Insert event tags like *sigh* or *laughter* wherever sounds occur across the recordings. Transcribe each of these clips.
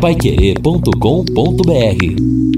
paiquerê.com.br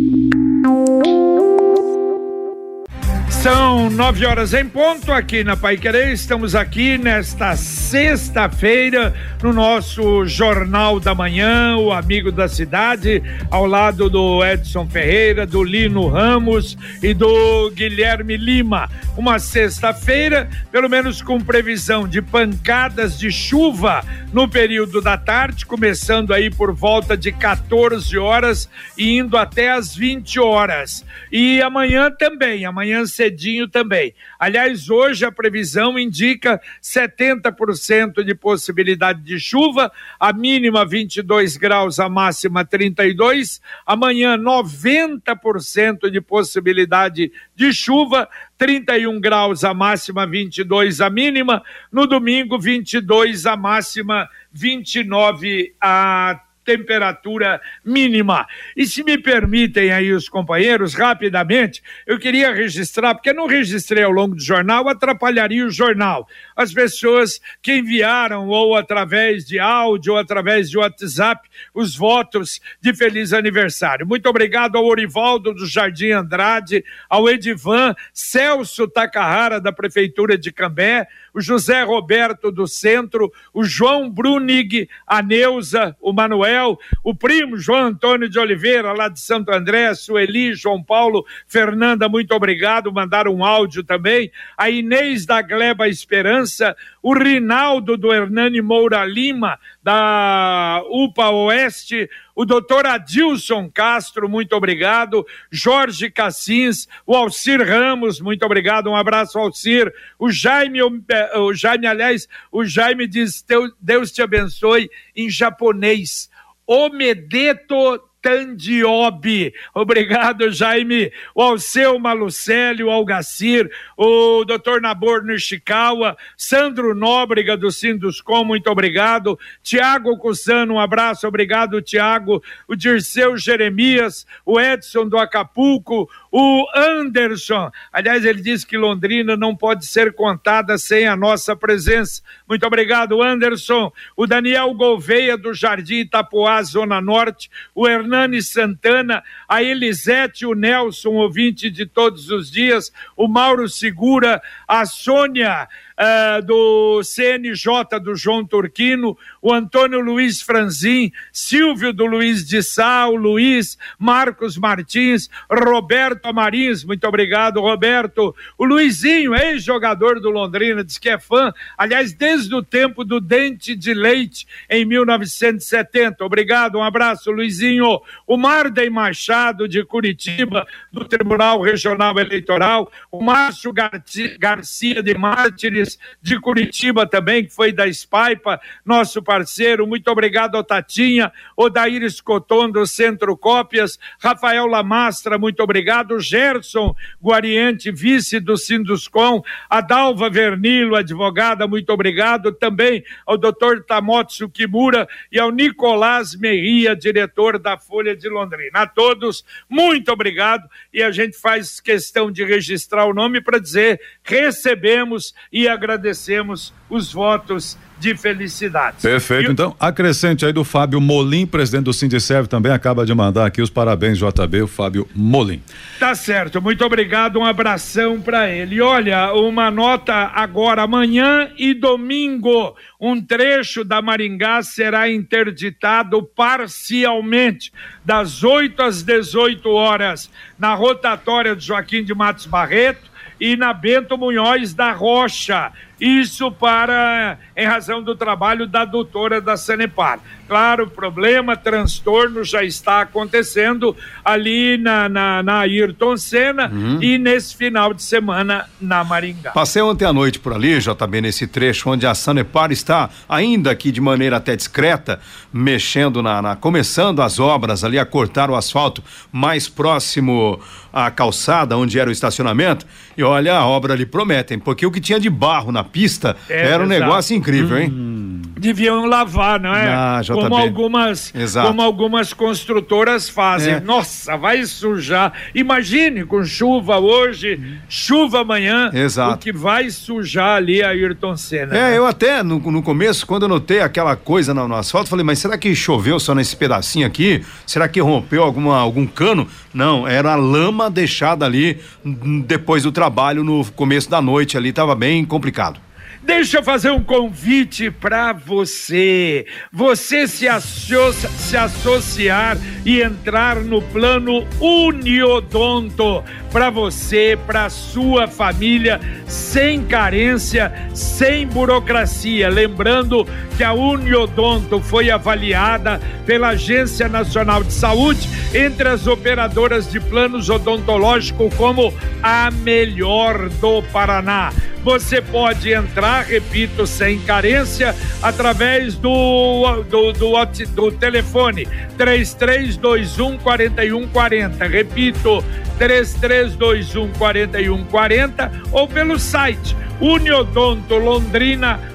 São nove horas em ponto aqui na Pai Querer. Estamos aqui nesta sexta-feira no nosso Jornal da Manhã, o Amigo da Cidade, ao lado do Edson Ferreira, do Lino Ramos e do Guilherme Lima. Uma sexta-feira, pelo menos com previsão de pancadas de chuva no período da tarde, começando aí por volta de 14 horas e indo até as 20 horas. E amanhã também, amanhã cedinho também. Aliás, hoje a previsão indica 70% de possibilidade de chuva, a mínima 22 graus, a máxima 32. Amanhã 90% de possibilidade de chuva, 31 graus a máxima, 22 a mínima. No domingo, 22 a máxima, 29 a temperatura mínima. E se me permitem aí os companheiros, rapidamente, eu queria registrar, porque não registrei ao longo do jornal, atrapalharia o jornal. As pessoas que enviaram, ou através de áudio, ou através de WhatsApp, os votos de feliz aniversário. Muito obrigado ao Orivaldo do Jardim Andrade, ao Edivan, Celso Takahara da Prefeitura de Cambé, o José Roberto do Centro, o João Brunig, a Neuza, o Manuel, o primo João Antônio de Oliveira, lá de Santo André, Sueli, João Paulo, Fernanda, muito obrigado, mandaram um áudio também, a Inês da Gleba Esperança, o Rinaldo do Hernani Moura Lima, da UPA Oeste, o doutor Adilson Castro, muito obrigado, Jorge Cassins, o Alcir Ramos, muito obrigado, um abraço, Alcir, o Jaime, o Jaime, aliás, o Jaime diz, Deus te abençoe, em japonês, Omedeto Tandiobi. Obrigado, Jaime. O Alceu Malucelli, o Algacir, o doutor Nabor Nishikawa, Sandro Nóbrega do Sinduscom, muito obrigado. Tiago Cussano, um abraço, obrigado, Tiago. O Dirceu Jeremias, o Edson do Acapulco, o Anderson. Aliás, ele disse que Londrina não pode ser contada sem a nossa presença. Muito obrigado, Anderson. O Daniel Gouveia do Jardim Itapuá, Zona Norte. O Hernani Santana, a Elisete, o Nelson, ouvinte de todos os dias, o Mauro Segura, a Sônia uh, do CNJ do João Turquino, o Antônio Luiz Franzin, Silvio do Luiz de o Luiz, Marcos Martins, Roberto Amarins, muito obrigado, Roberto. O Luizinho, ex-jogador do Londrina, diz que é fã, aliás, desde o tempo do Dente de Leite, em 1970. Obrigado, um abraço, Luizinho. O Marden Machado, de Curitiba, do Tribunal Regional Eleitoral, o Márcio Garcia de Mártires, de Curitiba também, que foi da Spaipa, nosso parceiro. Muito obrigado ao Tatinha, Odair Escoton do Centro Cópias, Rafael Lamastra, muito obrigado. Gerson Guariente, vice do Sinduscom, a Dalva Vernilo, advogada, muito obrigado. Também ao doutor Tamotsu Kimura e ao Nicolás Merria, diretor da Folha de Londrina. A todos, muito obrigado e a gente faz questão de registrar o nome para dizer recebemos e agradecemos os votos de felicidade. Perfeito. Então, acrescente aí do Fábio Molim, presidente do Sindicerv, também acaba de mandar aqui os parabéns, JB, o Fábio Molim. Tá certo, muito obrigado, um abração para ele. Olha, uma nota agora, amanhã e domingo, um trecho da Maringá será interditado parcialmente, das 8 às 18 horas, na rotatória de Joaquim de Matos Barreto e na Bento Munhoz da Rocha. Isso para em razão do trabalho da doutora da Sanepar. Claro, problema, transtorno já está acontecendo ali na, na, na Ayrton Senna uhum. e nesse final de semana na Maringá. Passei ontem à noite por ali, JB, nesse trecho onde a Sanepar está, ainda que de maneira até discreta, mexendo na, na começando as obras ali a cortar o asfalto mais próximo à calçada onde era o estacionamento. E olha, a obra ali prometem, porque o que tinha de barro na pista é, era um exato. negócio incrível, hein? Hum. deviam lavar, não é? Ah, JB. como algumas, Exato. como algumas construtoras fazem. É. Nossa, vai sujar. Imagine com chuva hoje, chuva amanhã, Exato. o que vai sujar ali a Ayrton Senna. É, né? eu até no, no começo, quando eu notei aquela coisa no, no asfalto, falei, mas será que choveu só nesse pedacinho aqui? Será que rompeu alguma, algum cano? Não, era a lama deixada ali hum, depois do trabalho no começo da noite ali, tava bem complicado. Deixa eu fazer um convite para você. Você se, se associar e entrar no plano Uniodonto. Para você, para sua família, sem carência, sem burocracia. Lembrando que a Uniodonto foi avaliada pela Agência Nacional de Saúde entre as operadoras de planos odontológicos como a melhor do Paraná. Você pode entrar, repito, sem carência, através do, do, do, do telefone 3321 4140. Repito, 3321 4140 ou pelo site uniodontolondrina.coop.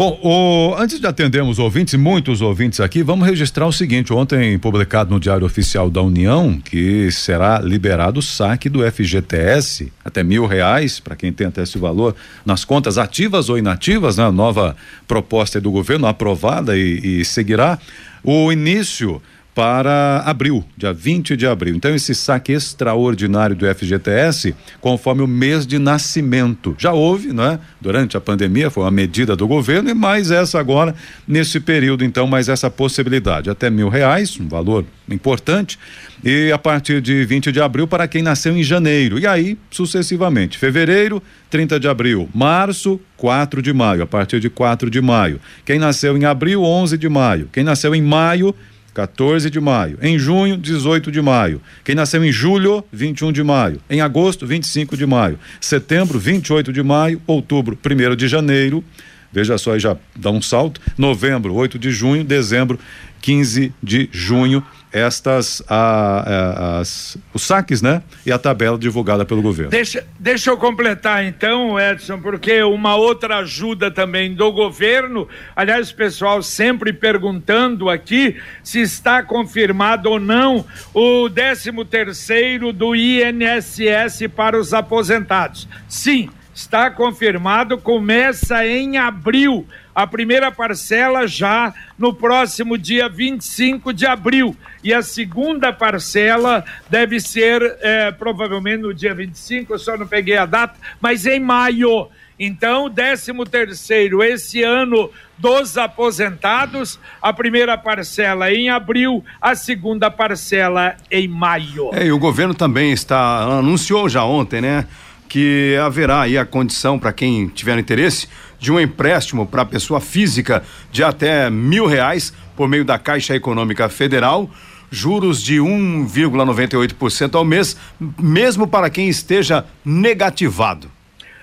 Bom, o- antes de atendermos ouvintes, muitos ouvintes aqui, vamos registrar o seguinte: ontem publicado no Diário Oficial da União que será liberado o saque do FGTS até mil reais para quem tem até esse valor nas contas ativas ou inativas, né? A nova proposta aí do governo aprovada e, e seguirá o início para abril, dia 20 de abril. Então, esse saque extraordinário do FGTS, conforme o mês de nascimento. Já houve, não é? Durante a pandemia, foi uma medida do governo, e mais essa agora, nesse período, então, mais essa possibilidade. Até mil reais, um valor importante, e a partir de 20 de abril para quem nasceu em janeiro. E aí, sucessivamente. Fevereiro, 30 de abril. Março, 4 de maio. A partir de 4 de maio. Quem nasceu em abril, 11 de maio. Quem nasceu em maio, 14 de maio. Em junho, 18 de maio. Quem nasceu em julho, 21 de maio. Em agosto, 25 de maio. Setembro, 28 de maio. Outubro, 1 de janeiro. Veja só, aí já dá um salto. Novembro, 8 de junho. Dezembro, 15 de junho. Estas, ah, ah, as, os saques, né? E a tabela divulgada pelo governo. Deixa, deixa eu completar então, Edson, porque uma outra ajuda também do governo, aliás, o pessoal sempre perguntando aqui se está confirmado ou não o 13 terceiro do INSS para os aposentados. Sim, está confirmado, começa em abril. A primeira parcela já no próximo dia 25 de abril. E a segunda parcela deve ser eh, provavelmente no dia 25, eu só não peguei a data, mas em maio. Então, 13 terceiro esse ano dos aposentados, a primeira parcela em abril, a segunda parcela em maio. É, e o governo também está, anunciou já ontem, né? Que haverá aí a condição para quem tiver interesse de um empréstimo para pessoa física de até mil reais por meio da Caixa Econômica Federal, juros de 1,98% ao mês, mesmo para quem esteja negativado.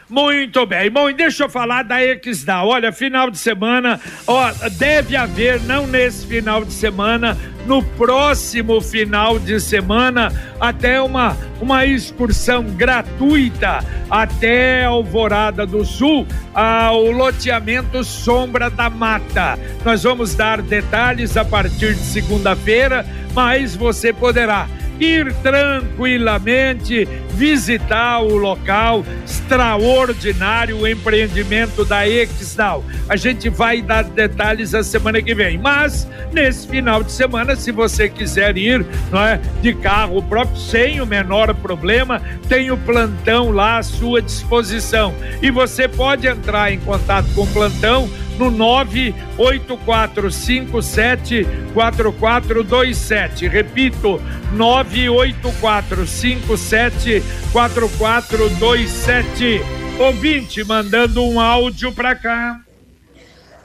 Muito bem. Bom, e deixa eu falar da Exdal. Olha, final de semana, ó, deve haver, não nesse final de semana, no próximo final de semana, até uma, uma excursão gratuita até Alvorada do Sul, ao loteamento Sombra da Mata. Nós vamos dar detalhes a partir de segunda-feira, mas você poderá ir tranquilamente visitar o local extraordinário o empreendimento da Exdal. A gente vai dar detalhes a semana que vem, mas nesse final de semana, se você quiser ir, não é, de carro próprio sem o menor problema, tem o plantão lá à sua disposição. E você pode entrar em contato com o plantão no 98457 4427. Repito, 98457 4427. Ouvinte mandando um áudio para cá.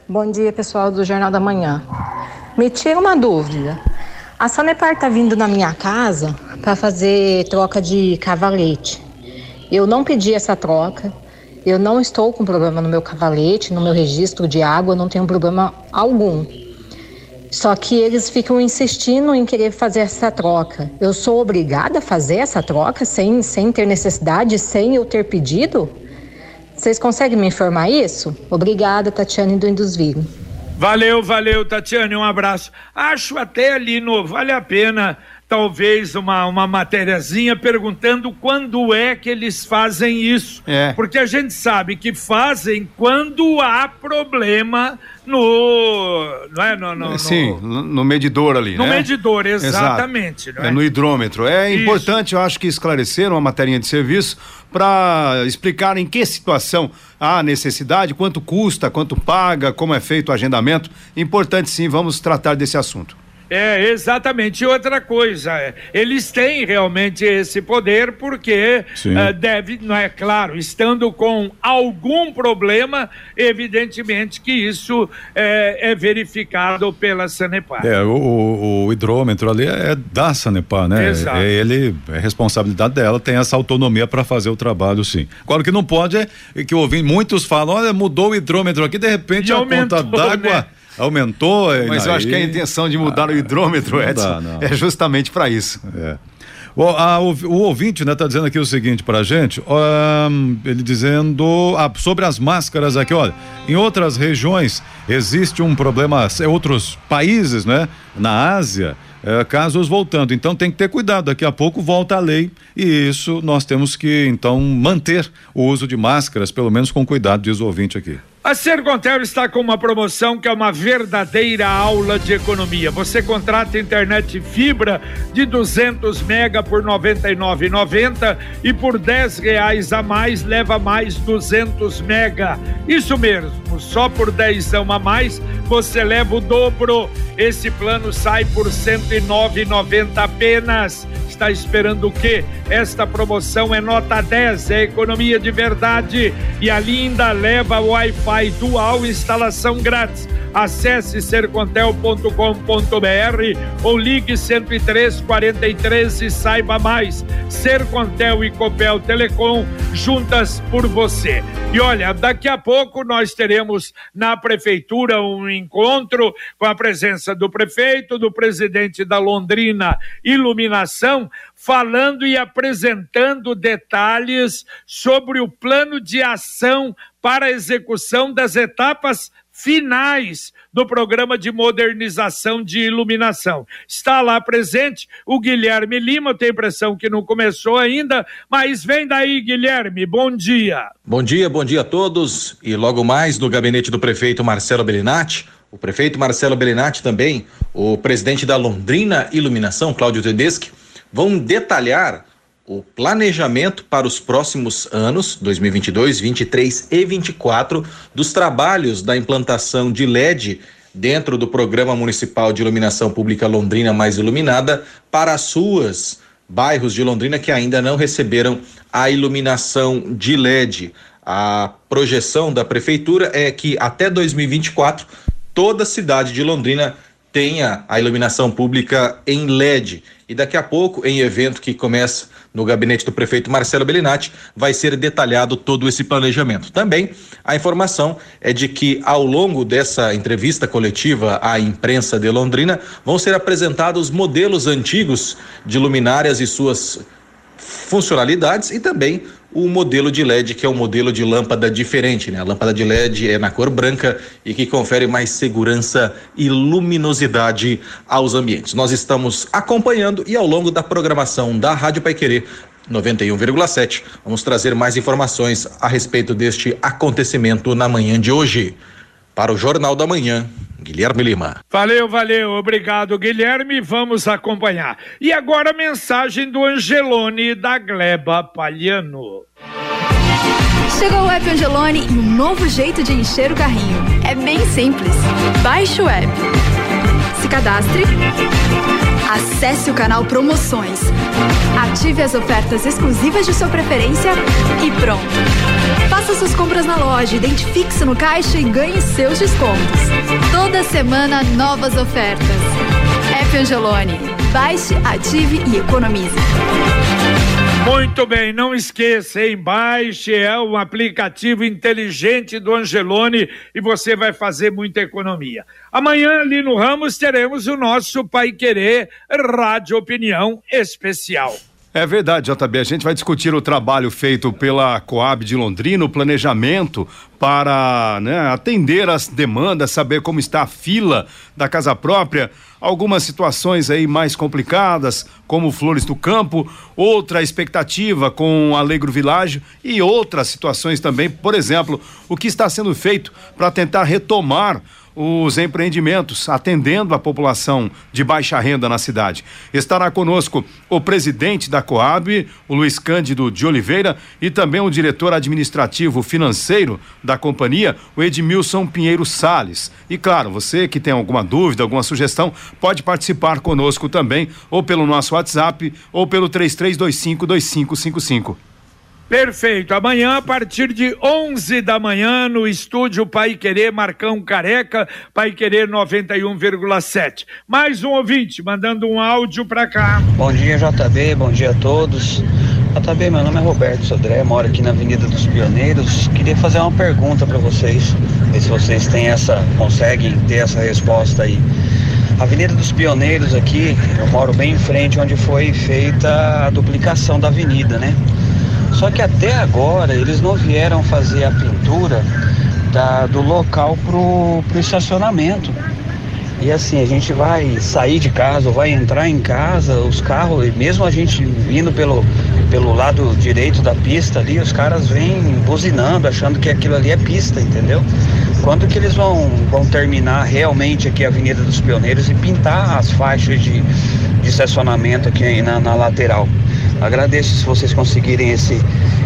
Bom dia, pessoal do Jornal da Manhã. Me tira uma dúvida. A Sanepar está vindo na minha casa para fazer troca de cavalete. Eu não pedi essa troca. Eu não estou com problema no meu cavalete, no meu registro de água, não tenho problema algum. Só que eles ficam insistindo em querer fazer essa troca. Eu sou obrigada a fazer essa troca sem, sem ter necessidade, sem eu ter pedido? Vocês conseguem me informar isso? Obrigada, Tatiane do Indusville. Valeu, valeu, Tatiane, um abraço. Acho até ali no vale a pena talvez uma, uma matériazinha perguntando quando é que eles fazem isso. É. Porque a gente sabe que fazem quando há problema no. Não é? No, no, Sim, no, no medidor ali. No né? medidor, exatamente. É? é? no hidrômetro. É isso. importante, eu acho que esclarecer uma matéria de serviço para explicar em que situação há necessidade, quanto custa, quanto paga, como é feito o agendamento. Importante sim, vamos tratar desse assunto. É, exatamente. E outra coisa, é, eles têm realmente esse poder porque uh, deve, não é claro, estando com algum problema, evidentemente que isso é, é verificado pela Sanepar. É, o, o, hidrômetro ali é da Sanepar, né? Exato. É, ele, é responsabilidade dela, tem essa autonomia para fazer o trabalho, sim. Agora, o que não pode é que ouvi muitos falam, olha, mudou o hidrômetro aqui, de repente e a aumentou, conta d'água... Né? Aumentou. Mas eu acho que a intenção de mudar ah, o hidrômetro, Edson, dá, é justamente para isso. É. O, a, o, o, ouvinte né, tá dizendo aqui o seguinte pra gente, um, ele dizendo ah, sobre as máscaras aqui, olha, em outras regiões existe um problema, outros países, né, na Ásia, é, casos voltando. Então tem que ter cuidado. Daqui a pouco volta a lei e isso nós temos que então manter o uso de máscaras, pelo menos com cuidado, diz o ouvinte aqui. A Sercontel está com uma promoção que é uma verdadeira aula de economia. Você contrata internet fibra de 200 mega por R$ 99,90 e por 10 reais a mais leva mais 200 mega. Isso mesmo, só por 10 a mais você leva o dobro. Esse plano sai por R$ 109,90 apenas. Está esperando o quê? Esta promoção é nota 10, é economia de verdade e a linda leva Wi-Fi dual instalação grátis. Acesse sercontel.com.br ou ligue 103 43 e saiba mais. Sercontel e Copel Telecom juntas por você. E olha, daqui a pouco nós teremos na prefeitura um encontro com a presença do prefeito, do presidente da Londrina Iluminação, falando e apresentando detalhes sobre o plano de ação para execução das etapas finais do programa de modernização de iluminação. Está lá presente o Guilherme Lima, eu tenho a impressão que não começou ainda, mas vem daí, Guilherme, bom dia. Bom dia, bom dia a todos. E logo mais no gabinete do prefeito Marcelo Bellinati, o prefeito Marcelo Bellinati também, o presidente da Londrina Iluminação, Cláudio Tedeschi, vão detalhar o planejamento para os próximos anos, 2022, 23 e 24, dos trabalhos da implantação de LED dentro do Programa Municipal de Iluminação Pública Londrina Mais Iluminada para as ruas, bairros de Londrina que ainda não receberam a iluminação de LED. A projeção da prefeitura é que até 2024 toda a cidade de Londrina tenha a iluminação pública em LED. E daqui a pouco, em evento que começa no gabinete do prefeito Marcelo Bellinati, vai ser detalhado todo esse planejamento. Também a informação é de que ao longo dessa entrevista coletiva à imprensa de Londrina vão ser apresentados modelos antigos de luminárias e suas funcionalidades e também o modelo de LED, que é um modelo de lâmpada diferente, né? A lâmpada de LED é na cor branca e que confere mais segurança e luminosidade aos ambientes. Nós estamos acompanhando e ao longo da programação da Rádio Pai Querer 91,7, vamos trazer mais informações a respeito deste acontecimento na manhã de hoje. Para o Jornal da Manhã, Guilherme Lima. Valeu, valeu, obrigado, Guilherme. Vamos acompanhar. E agora a mensagem do Angelone da Gleba Palhano. Chegou o app Angelone e um novo jeito de encher o carrinho. É bem simples. Baixe o app. Se cadastre. Acesse o canal Promoções. Ative as ofertas exclusivas de sua preferência e pronto. Faça suas compras na loja, identifique-se no caixa e ganhe seus descontos. Toda semana, novas ofertas. F Angelone. Baixe, ative e economize. Muito bem, não esqueça, hein? Baixe é um aplicativo inteligente do Angelone e você vai fazer muita economia. Amanhã, ali no Ramos, teremos o nosso Pai Querer Rádio Opinião Especial. É verdade, JB. A gente vai discutir o trabalho feito pela Coab de Londrina, o planejamento para né, atender as demandas, saber como está a fila da casa própria. Algumas situações aí mais complicadas, como Flores do Campo, outra expectativa com Alegro Világio e outras situações também, por exemplo, o que está sendo feito para tentar retomar os empreendimentos, atendendo a população de baixa renda na cidade. Estará conosco o presidente da Coab, o Luiz Cândido de Oliveira, e também o diretor administrativo financeiro da companhia, o Edmilson Pinheiro Sales. E claro, você que tem alguma dúvida, alguma sugestão, pode participar conosco também, ou pelo nosso WhatsApp, ou pelo 3325 2555. Perfeito. Amanhã, a partir de 11 da manhã, no estúdio Pai Querer, Marcão Careca, Pai Querer 91,7. Mais um ouvinte mandando um áudio para cá. Bom dia, JB. Bom dia a todos. JB, meu nome é Roberto Sodré, moro aqui na Avenida dos Pioneiros. Queria fazer uma pergunta para vocês, ver se vocês têm essa, conseguem ter essa resposta aí. Avenida dos Pioneiros aqui, eu moro bem em frente onde foi feita a duplicação da avenida, né? Só que até agora eles não vieram fazer a pintura da, do local pro, pro estacionamento. E assim, a gente vai sair de casa, ou vai entrar em casa, os carros, mesmo a gente vindo pelo, pelo lado direito da pista ali, os caras vêm buzinando, achando que aquilo ali é pista, entendeu? Quando que eles vão, vão terminar realmente aqui a Avenida dos Pioneiros e pintar as faixas de, de estacionamento aqui na, na lateral? Agradeço se vocês conseguirem esse,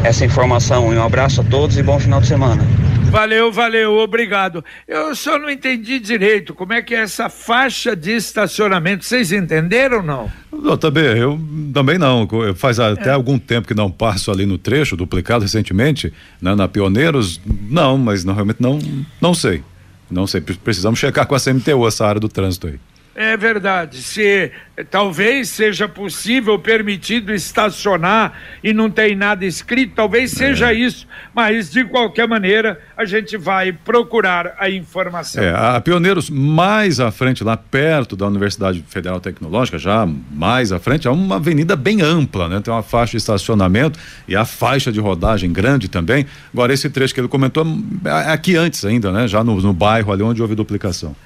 essa informação. Um abraço a todos e bom final de semana. Valeu, valeu, obrigado. Eu só não entendi direito como é que é essa faixa de estacionamento. Vocês entenderam ou não? Eu também, eu também não. Faz até é. algum tempo que não passo ali no trecho, duplicado recentemente, né, na Pioneiros. Não, mas não, realmente não, não sei. Não sei. Precisamos checar com a CMTU essa área do trânsito aí. É verdade. Se talvez seja possível, permitido estacionar e não tem nada escrito, talvez seja é. isso. Mas, de qualquer maneira, a gente vai procurar a informação. É, a Pioneiros, mais à frente, lá perto da Universidade Federal Tecnológica, já mais à frente, é uma avenida bem ampla, né? Tem uma faixa de estacionamento e a faixa de rodagem grande também. Agora, esse trecho que ele comentou é aqui antes ainda, né? Já no, no bairro ali onde houve duplicação.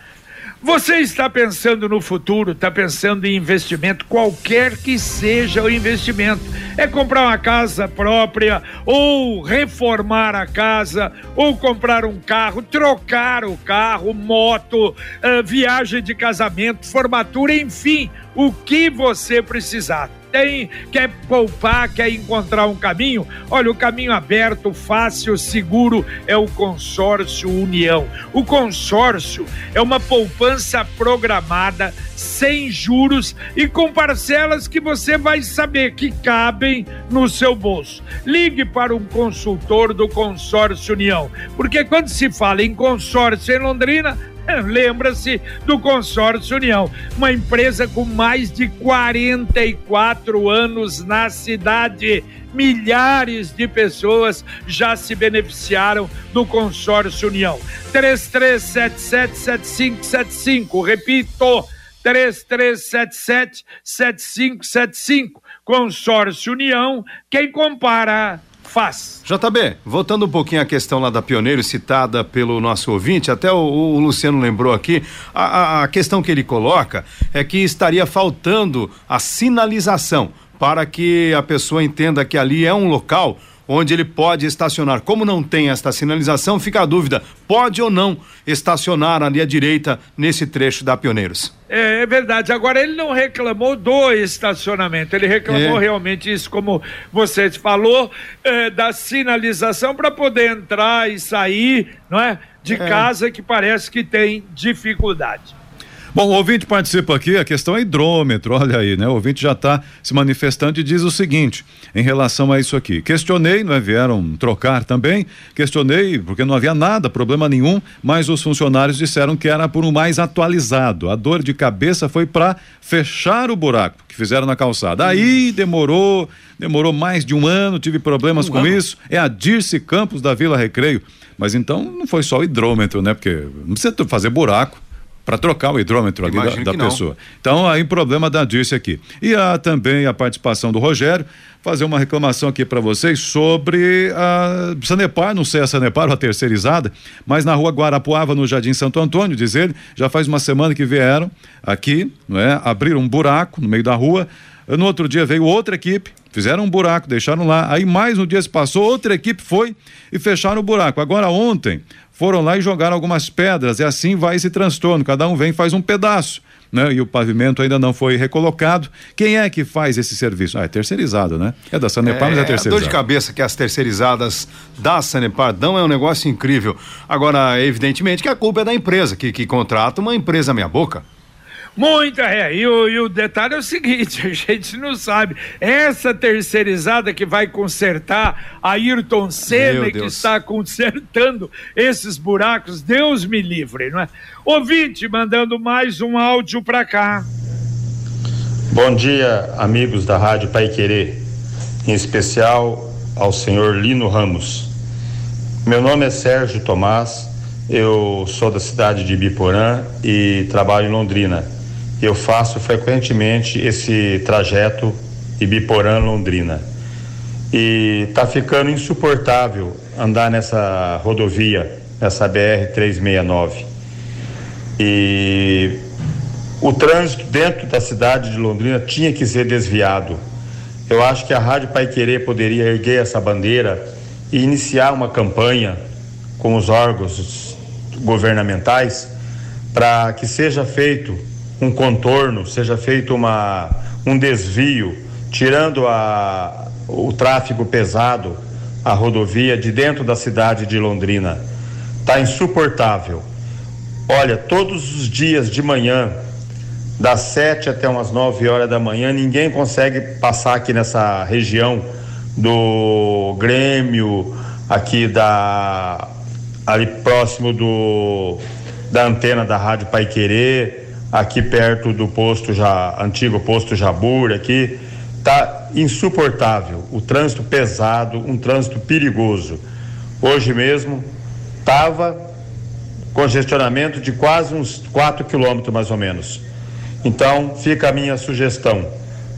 Você está pensando no futuro, está pensando em investimento, qualquer que seja o investimento. É comprar uma casa própria, ou reformar a casa, ou comprar um carro, trocar o carro, moto, uh, viagem de casamento, formatura, enfim, o que você precisar tem, quer poupar, quer encontrar um caminho, olha, o caminho aberto, fácil, seguro é o Consórcio União. O consórcio é uma poupança programada, sem juros e com parcelas que você vai saber que cabem no seu bolso. Ligue para um consultor do Consórcio União, porque quando se fala em consórcio em Londrina, *laughs* Lembra-se do Consórcio União, uma empresa com mais de 44 anos na cidade. Milhares de pessoas já se beneficiaram do Consórcio União. 33777575, repito, 33777575. Consórcio União, quem compara faz. JB, voltando um pouquinho à questão lá da Pioneiro, citada pelo nosso ouvinte, até o, o Luciano lembrou aqui, a, a, questão que ele coloca é que estaria faltando a sinalização para que a pessoa entenda que ali é um local onde ele pode estacionar. Como não tem esta sinalização, fica a dúvida: pode ou não estacionar ali à direita nesse trecho da Pioneiros? É, é verdade. Agora, ele não reclamou do estacionamento, ele reclamou é. realmente isso, como você falou, é, da sinalização para poder entrar e sair, não é? De é. casa que parece que tem dificuldade. Bom, o ouvinte participa aqui, a questão é hidrômetro, olha aí, né? O ouvinte já está se manifestando e diz o seguinte, em relação a isso aqui. Questionei, não é? Vieram trocar também, questionei, porque não havia nada, problema nenhum, mas os funcionários disseram que era por um mais atualizado. A dor de cabeça foi para fechar o buraco que fizeram na calçada. Aí demorou, demorou mais de um ano, tive problemas um com ano. isso. É a Dirce Campos da Vila Recreio. Mas então não foi só o hidrômetro, né? Porque não precisa fazer buraco para trocar o hidrômetro ali da, da pessoa. Então, aí problema da Dirce aqui. E há também a participação do Rogério, fazer uma reclamação aqui para vocês sobre a Sanepar, não sei a Sanepar ou a terceirizada, mas na rua Guarapuava, no Jardim Santo Antônio, diz ele, já faz uma semana que vieram aqui, não é? Abriram um buraco no meio da rua, no outro dia veio outra equipe, fizeram um buraco, deixaram lá. Aí mais um dia se passou, outra equipe foi e fecharam o buraco. Agora ontem foram lá e jogaram algumas pedras e assim vai esse transtorno. Cada um vem e faz um pedaço. Né? E o pavimento ainda não foi recolocado. Quem é que faz esse serviço? Ah, é terceirizado, né? É da Sanepar, é, mas é terceirizado. A dor de cabeça que as terceirizadas da Sanepar dão é um negócio incrível. Agora, evidentemente que a culpa é da empresa, que, que contrata uma empresa meia boca. Muita é. E o, e o detalhe é o seguinte: *laughs* a gente não sabe. Essa terceirizada que vai consertar a Ayrton Senna, que está consertando esses buracos, Deus me livre, não é? Ouvinte, mandando mais um áudio para cá. Bom dia, amigos da Rádio Pai Querer, em especial ao senhor Lino Ramos. Meu nome é Sérgio Tomás, eu sou da cidade de Biporã e trabalho em Londrina eu faço frequentemente esse trajeto Ibiporã-Londrina. E está ficando insuportável andar nessa rodovia, essa BR-369. E o trânsito dentro da cidade de Londrina tinha que ser desviado. Eu acho que a Rádio Pai Querer poderia erguer essa bandeira e iniciar uma campanha com os órgãos governamentais para que seja feito um contorno, seja feito uma, um desvio, tirando a, o tráfego pesado, a rodovia de dentro da cidade de Londrina. Está insuportável. Olha, todos os dias de manhã, das sete até umas nove horas da manhã, ninguém consegue passar aqui nessa região do Grêmio, aqui da ali próximo do da antena da Rádio Pai Querer, aqui perto do posto já antigo posto Jabur aqui tá insuportável. O trânsito pesado um trânsito perigoso. Hoje mesmo tava congestionamento de quase uns 4 quilômetros mais ou menos. Então fica a minha sugestão.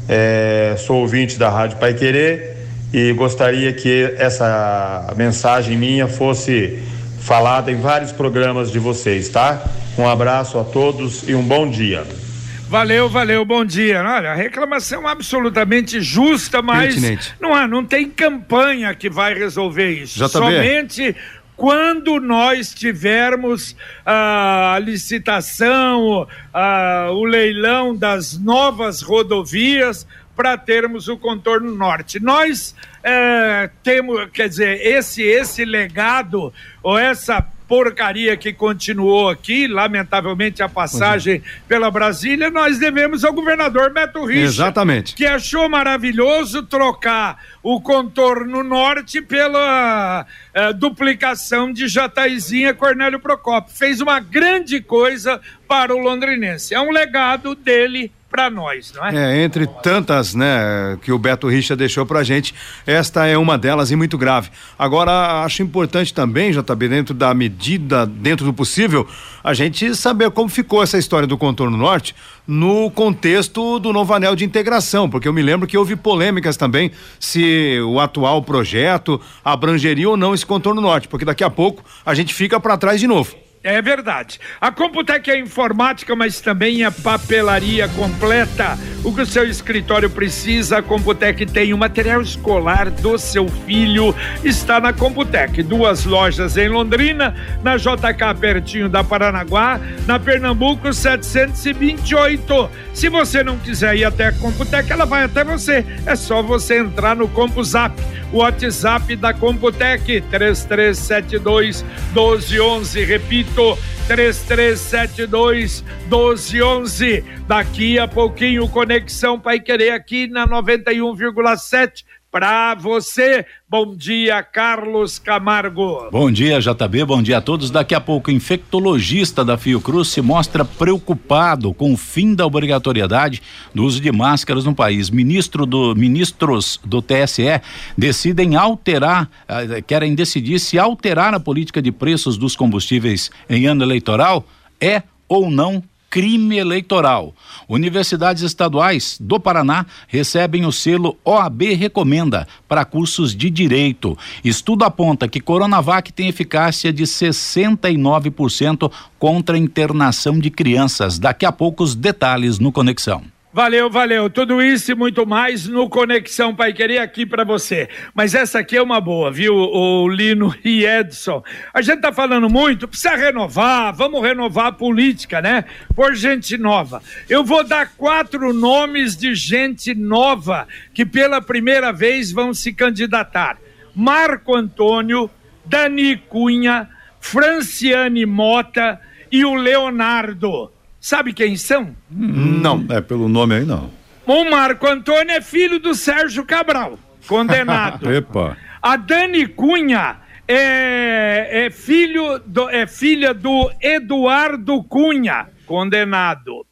É, sou ouvinte da Rádio Pai Querer e gostaria que essa mensagem minha fosse falada em vários programas de vocês, tá? Um abraço a todos e um bom dia. Valeu, valeu, bom dia. Olha, a reclamação absolutamente justa, mas não, há, não tem campanha que vai resolver isso. Já Somente quando nós tivermos a licitação, o leilão das novas rodovias para termos o contorno norte. Nós é, temos, quer dizer, esse esse legado ou essa porcaria que continuou aqui, lamentavelmente a passagem é. pela Brasília, nós devemos ao governador Beto Richa. Exatamente. Que achou maravilhoso trocar o contorno norte pela uh, duplicação de Jataizinha Cornélio Procópio. Fez uma grande coisa para o londrinense. É um legado dele para nós, não é? É, entre tantas, né, que o Beto Richa deixou pra gente, esta é uma delas e muito grave. Agora, acho importante também, JB, dentro da medida, dentro do possível, a gente saber como ficou essa história do contorno norte no contexto do novo anel de integração, porque eu me lembro que houve polêmicas também se o atual projeto abrangeria ou não esse contorno norte, porque daqui a pouco a gente fica para trás de novo. É verdade. A Computec é informática, mas também é papelaria completa. O que o seu escritório precisa, a Computec tem. O material escolar do seu filho está na Computec. Duas lojas em Londrina, na JK pertinho da Paranaguá, na Pernambuco 728. Se você não quiser ir até a Computec, ela vai até você. É só você entrar no CompuZap, o WhatsApp da Computec 3372 1211. Repito 3372 1211. Daqui a pouquinho, Conexão Pai Querer aqui na 91,7 para você. Bom dia, Carlos Camargo. Bom dia, JB. Bom dia a todos. Daqui a pouco, o infectologista da Fiocruz se mostra preocupado com o fim da obrigatoriedade do uso de máscaras no país. Ministro do, ministros do TSE decidem alterar, eh, querem decidir se alterar a política de preços dos combustíveis em ano eleitoral é ou não crime eleitoral. Universidades estaduais do Paraná recebem o selo OAB Recomenda para cursos de direito. Estudo aponta que Coronavac tem eficácia de 69% contra a internação de crianças. Daqui a pouco os detalhes no Conexão. Valeu, valeu. Tudo isso e muito mais no Conexão Pai Querer aqui para você. Mas essa aqui é uma boa, viu, o Lino *laughs* e Edson. A gente tá falando muito, precisa renovar, vamos renovar a política, né? Por gente nova. Eu vou dar quatro nomes de gente nova que pela primeira vez vão se candidatar: Marco Antônio, Dani Cunha, Franciane Mota e o Leonardo. Sabe quem são? Não. É pelo nome aí não. O Marco Antônio é filho do Sérgio Cabral, condenado. *laughs* Epa. A Dani Cunha é, é, filho do, é filha do Eduardo Cunha, condenado.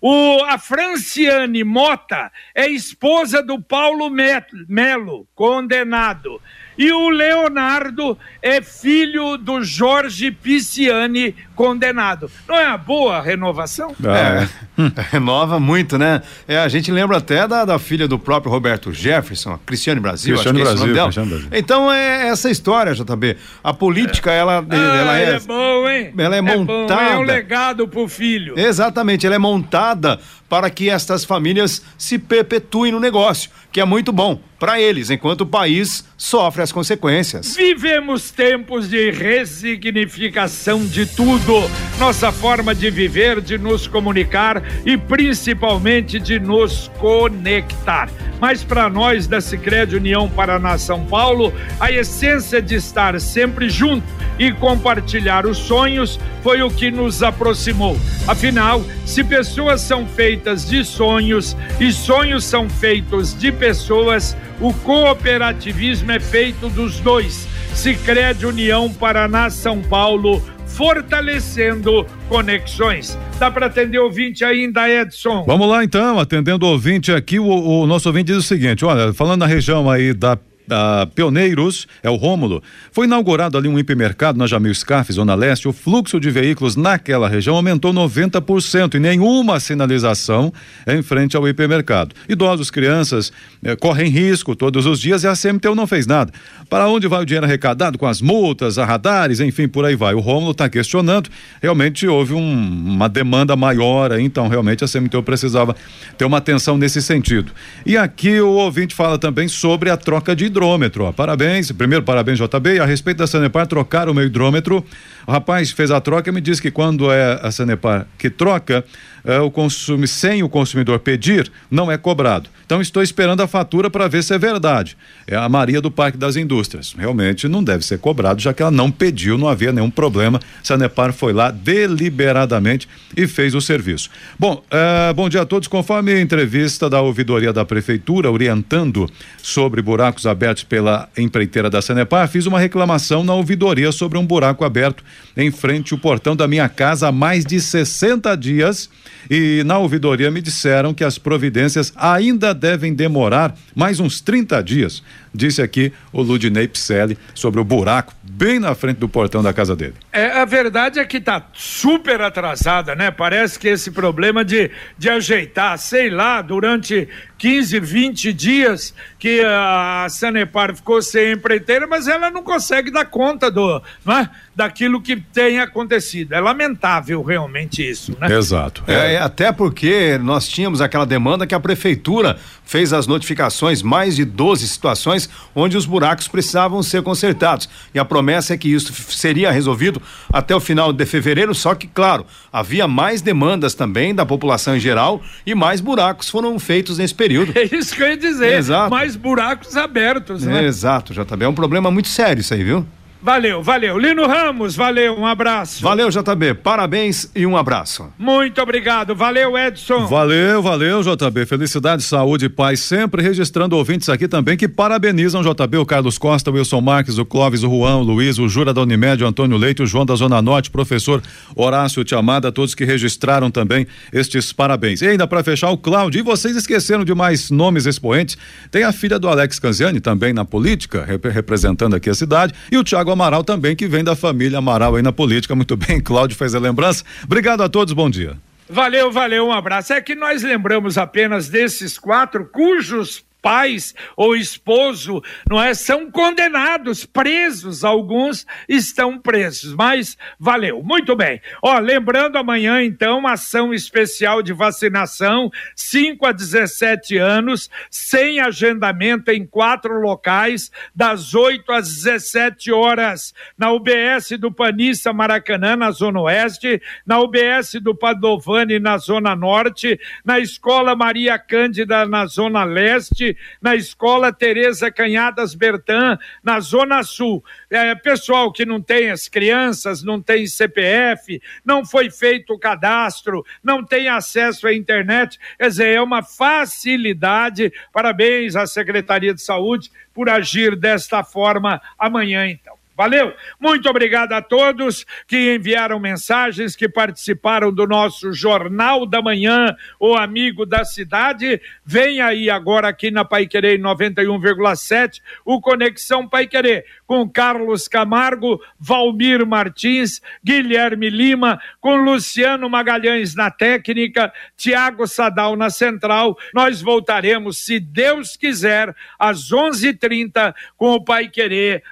O, a Franciane Mota é esposa do Paulo Melo, condenado. E o Leonardo é filho do Jorge Pisciani, condenado. Não é uma boa renovação? É, *laughs* renova muito, né? É, a gente lembra até da, da filha do próprio Roberto Jefferson, Cristiane Brasil, Cristiane acho que Brasil, é Cristiane nome dela. Brasil. Então é essa história, JB. A política, ela, Ah, ela é, é bom, hein? ela é bom, montada. é um legado pro filho. Exatamente, ela é montada para que estas famílias se perpetuem no negócio, que é muito bom para eles, enquanto o país sofre as consequências. Vivemos tempos de ressignificação de tudo. Nossa forma de viver, de nos comunicar e principalmente de nos conectar. Mas para nós da Sicredi União Paraná São Paulo, a essência de estar sempre junto e compartilhar os sonhos foi o que nos aproximou. Afinal, se pessoas são feitas de sonhos e sonhos são feitos de pessoas, o cooperativismo é feito dos dois. Sicredi União Paraná São Paulo, fortalecendo conexões. Dá para atender ouvinte ainda, Edson? Vamos lá então, atendendo ouvinte aqui, o, o nosso ouvinte diz o seguinte: olha, falando na região aí da. Da Pioneiros, é o Rômulo. Foi inaugurado ali um hipermercado na Jamil Scarfe, Zona Leste. O fluxo de veículos naquela região aumentou 90% e nenhuma sinalização em frente ao hipermercado. Idosos, crianças eh, correm risco todos os dias e a CMTU não fez nada. Para onde vai o dinheiro arrecadado com as multas, a radares, enfim, por aí vai. O Rômulo está questionando. Realmente houve um- uma demanda maior, então realmente a CMTU precisava ter uma atenção nesse sentido. E aqui o ouvinte fala também sobre a troca de hidrômetro. Parabéns, primeiro parabéns JB. A respeito da Sanepar trocar o meu hidrômetro, o rapaz fez a troca e me disse que quando é a Sanepar que troca, eh, o consumo, sem o consumidor pedir, não é cobrado. Então estou esperando a fatura para ver se é verdade. É a Maria do Parque das Indústrias. Realmente não deve ser cobrado, já que ela não pediu, não havia nenhum problema. Sanepar foi lá deliberadamente e fez o serviço. Bom, eh, bom dia a todos. Conforme a entrevista da ouvidoria da prefeitura orientando sobre buracos abertos pela empreiteira da Sanepar, fiz uma reclamação na ouvidoria sobre um buraco aberto em frente ao portão da minha casa há mais de 60 dias. E na ouvidoria me disseram que as providências ainda devem demorar mais uns 30 dias. Disse aqui o Ludinei Picelli sobre o buraco bem na frente do portão da casa dele. É, a verdade é que tá super atrasada, né? Parece que esse problema de, de ajeitar, sei lá, durante 15, 20 dias que a Sanepar ficou sem empreiteira, mas ela não consegue dar conta do, não é? daquilo que tem acontecido. É lamentável realmente isso, né? Exato. É, até porque nós tínhamos aquela demanda que a prefeitura fez as notificações, mais de 12 situações onde os buracos precisavam ser consertados. E a promessa é que isso seria resolvido até o final de fevereiro, só que, claro, havia mais demandas também da população em geral e mais buracos foram feitos nesse período. *laughs* É isso que eu ia dizer. Exato. Mais buracos abertos, né? Exato, JB. É um problema muito sério isso aí, viu? Valeu, valeu. Lino Ramos, valeu, um abraço. Valeu, JB. Parabéns e um abraço. Muito obrigado. Valeu, Edson. Valeu, valeu, JB. Felicidade, saúde e paz. Sempre registrando ouvintes aqui também que parabenizam JB, o Carlos Costa, o Wilson Marques, o Clóvis, o Juan, o Luiz, o Jura da Unimed, o Antônio Leite, o João da Zona Norte, professor Horácio Tiamada, todos que registraram também estes parabéns. E ainda para fechar, o Cláudio. E vocês esqueceram de mais nomes expoentes? Tem a filha do Alex Canziani, também na política, rep- representando aqui a cidade, e o Tiago Amaral também, que vem da família Amaral aí na política. Muito bem, Cláudio fez a lembrança. Obrigado a todos, bom dia. Valeu, valeu, um abraço. É que nós lembramos apenas desses quatro cujos pais ou esposo, não é? São condenados, presos, alguns estão presos, mas valeu, muito bem. Ó, lembrando amanhã então, ação especial de vacinação, 5 a 17 anos, sem agendamento em quatro locais, das 8 às 17 horas, na UBS do Panissa Maracanã, na Zona Oeste, na UBS do Padovani, na Zona Norte, na Escola Maria Cândida, na Zona Leste, na Escola Tereza Canhadas Bertan, na Zona Sul. É, pessoal que não tem as crianças, não tem CPF, não foi feito o cadastro, não tem acesso à internet, quer dizer, é uma facilidade. Parabéns à Secretaria de Saúde por agir desta forma amanhã, então. Valeu? Muito obrigado a todos que enviaram mensagens, que participaram do nosso Jornal da Manhã, o Amigo da Cidade. Vem aí agora aqui na Pai Querer 91,7, o Conexão Pai Querer, com Carlos Camargo, Valmir Martins, Guilherme Lima, com Luciano Magalhães na técnica, Tiago Sadal na central. Nós voltaremos, se Deus quiser, às 11:30 com o Pai Querer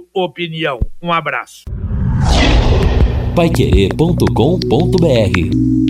Rádio Opinião. Um abraço. Paiquerê.com.br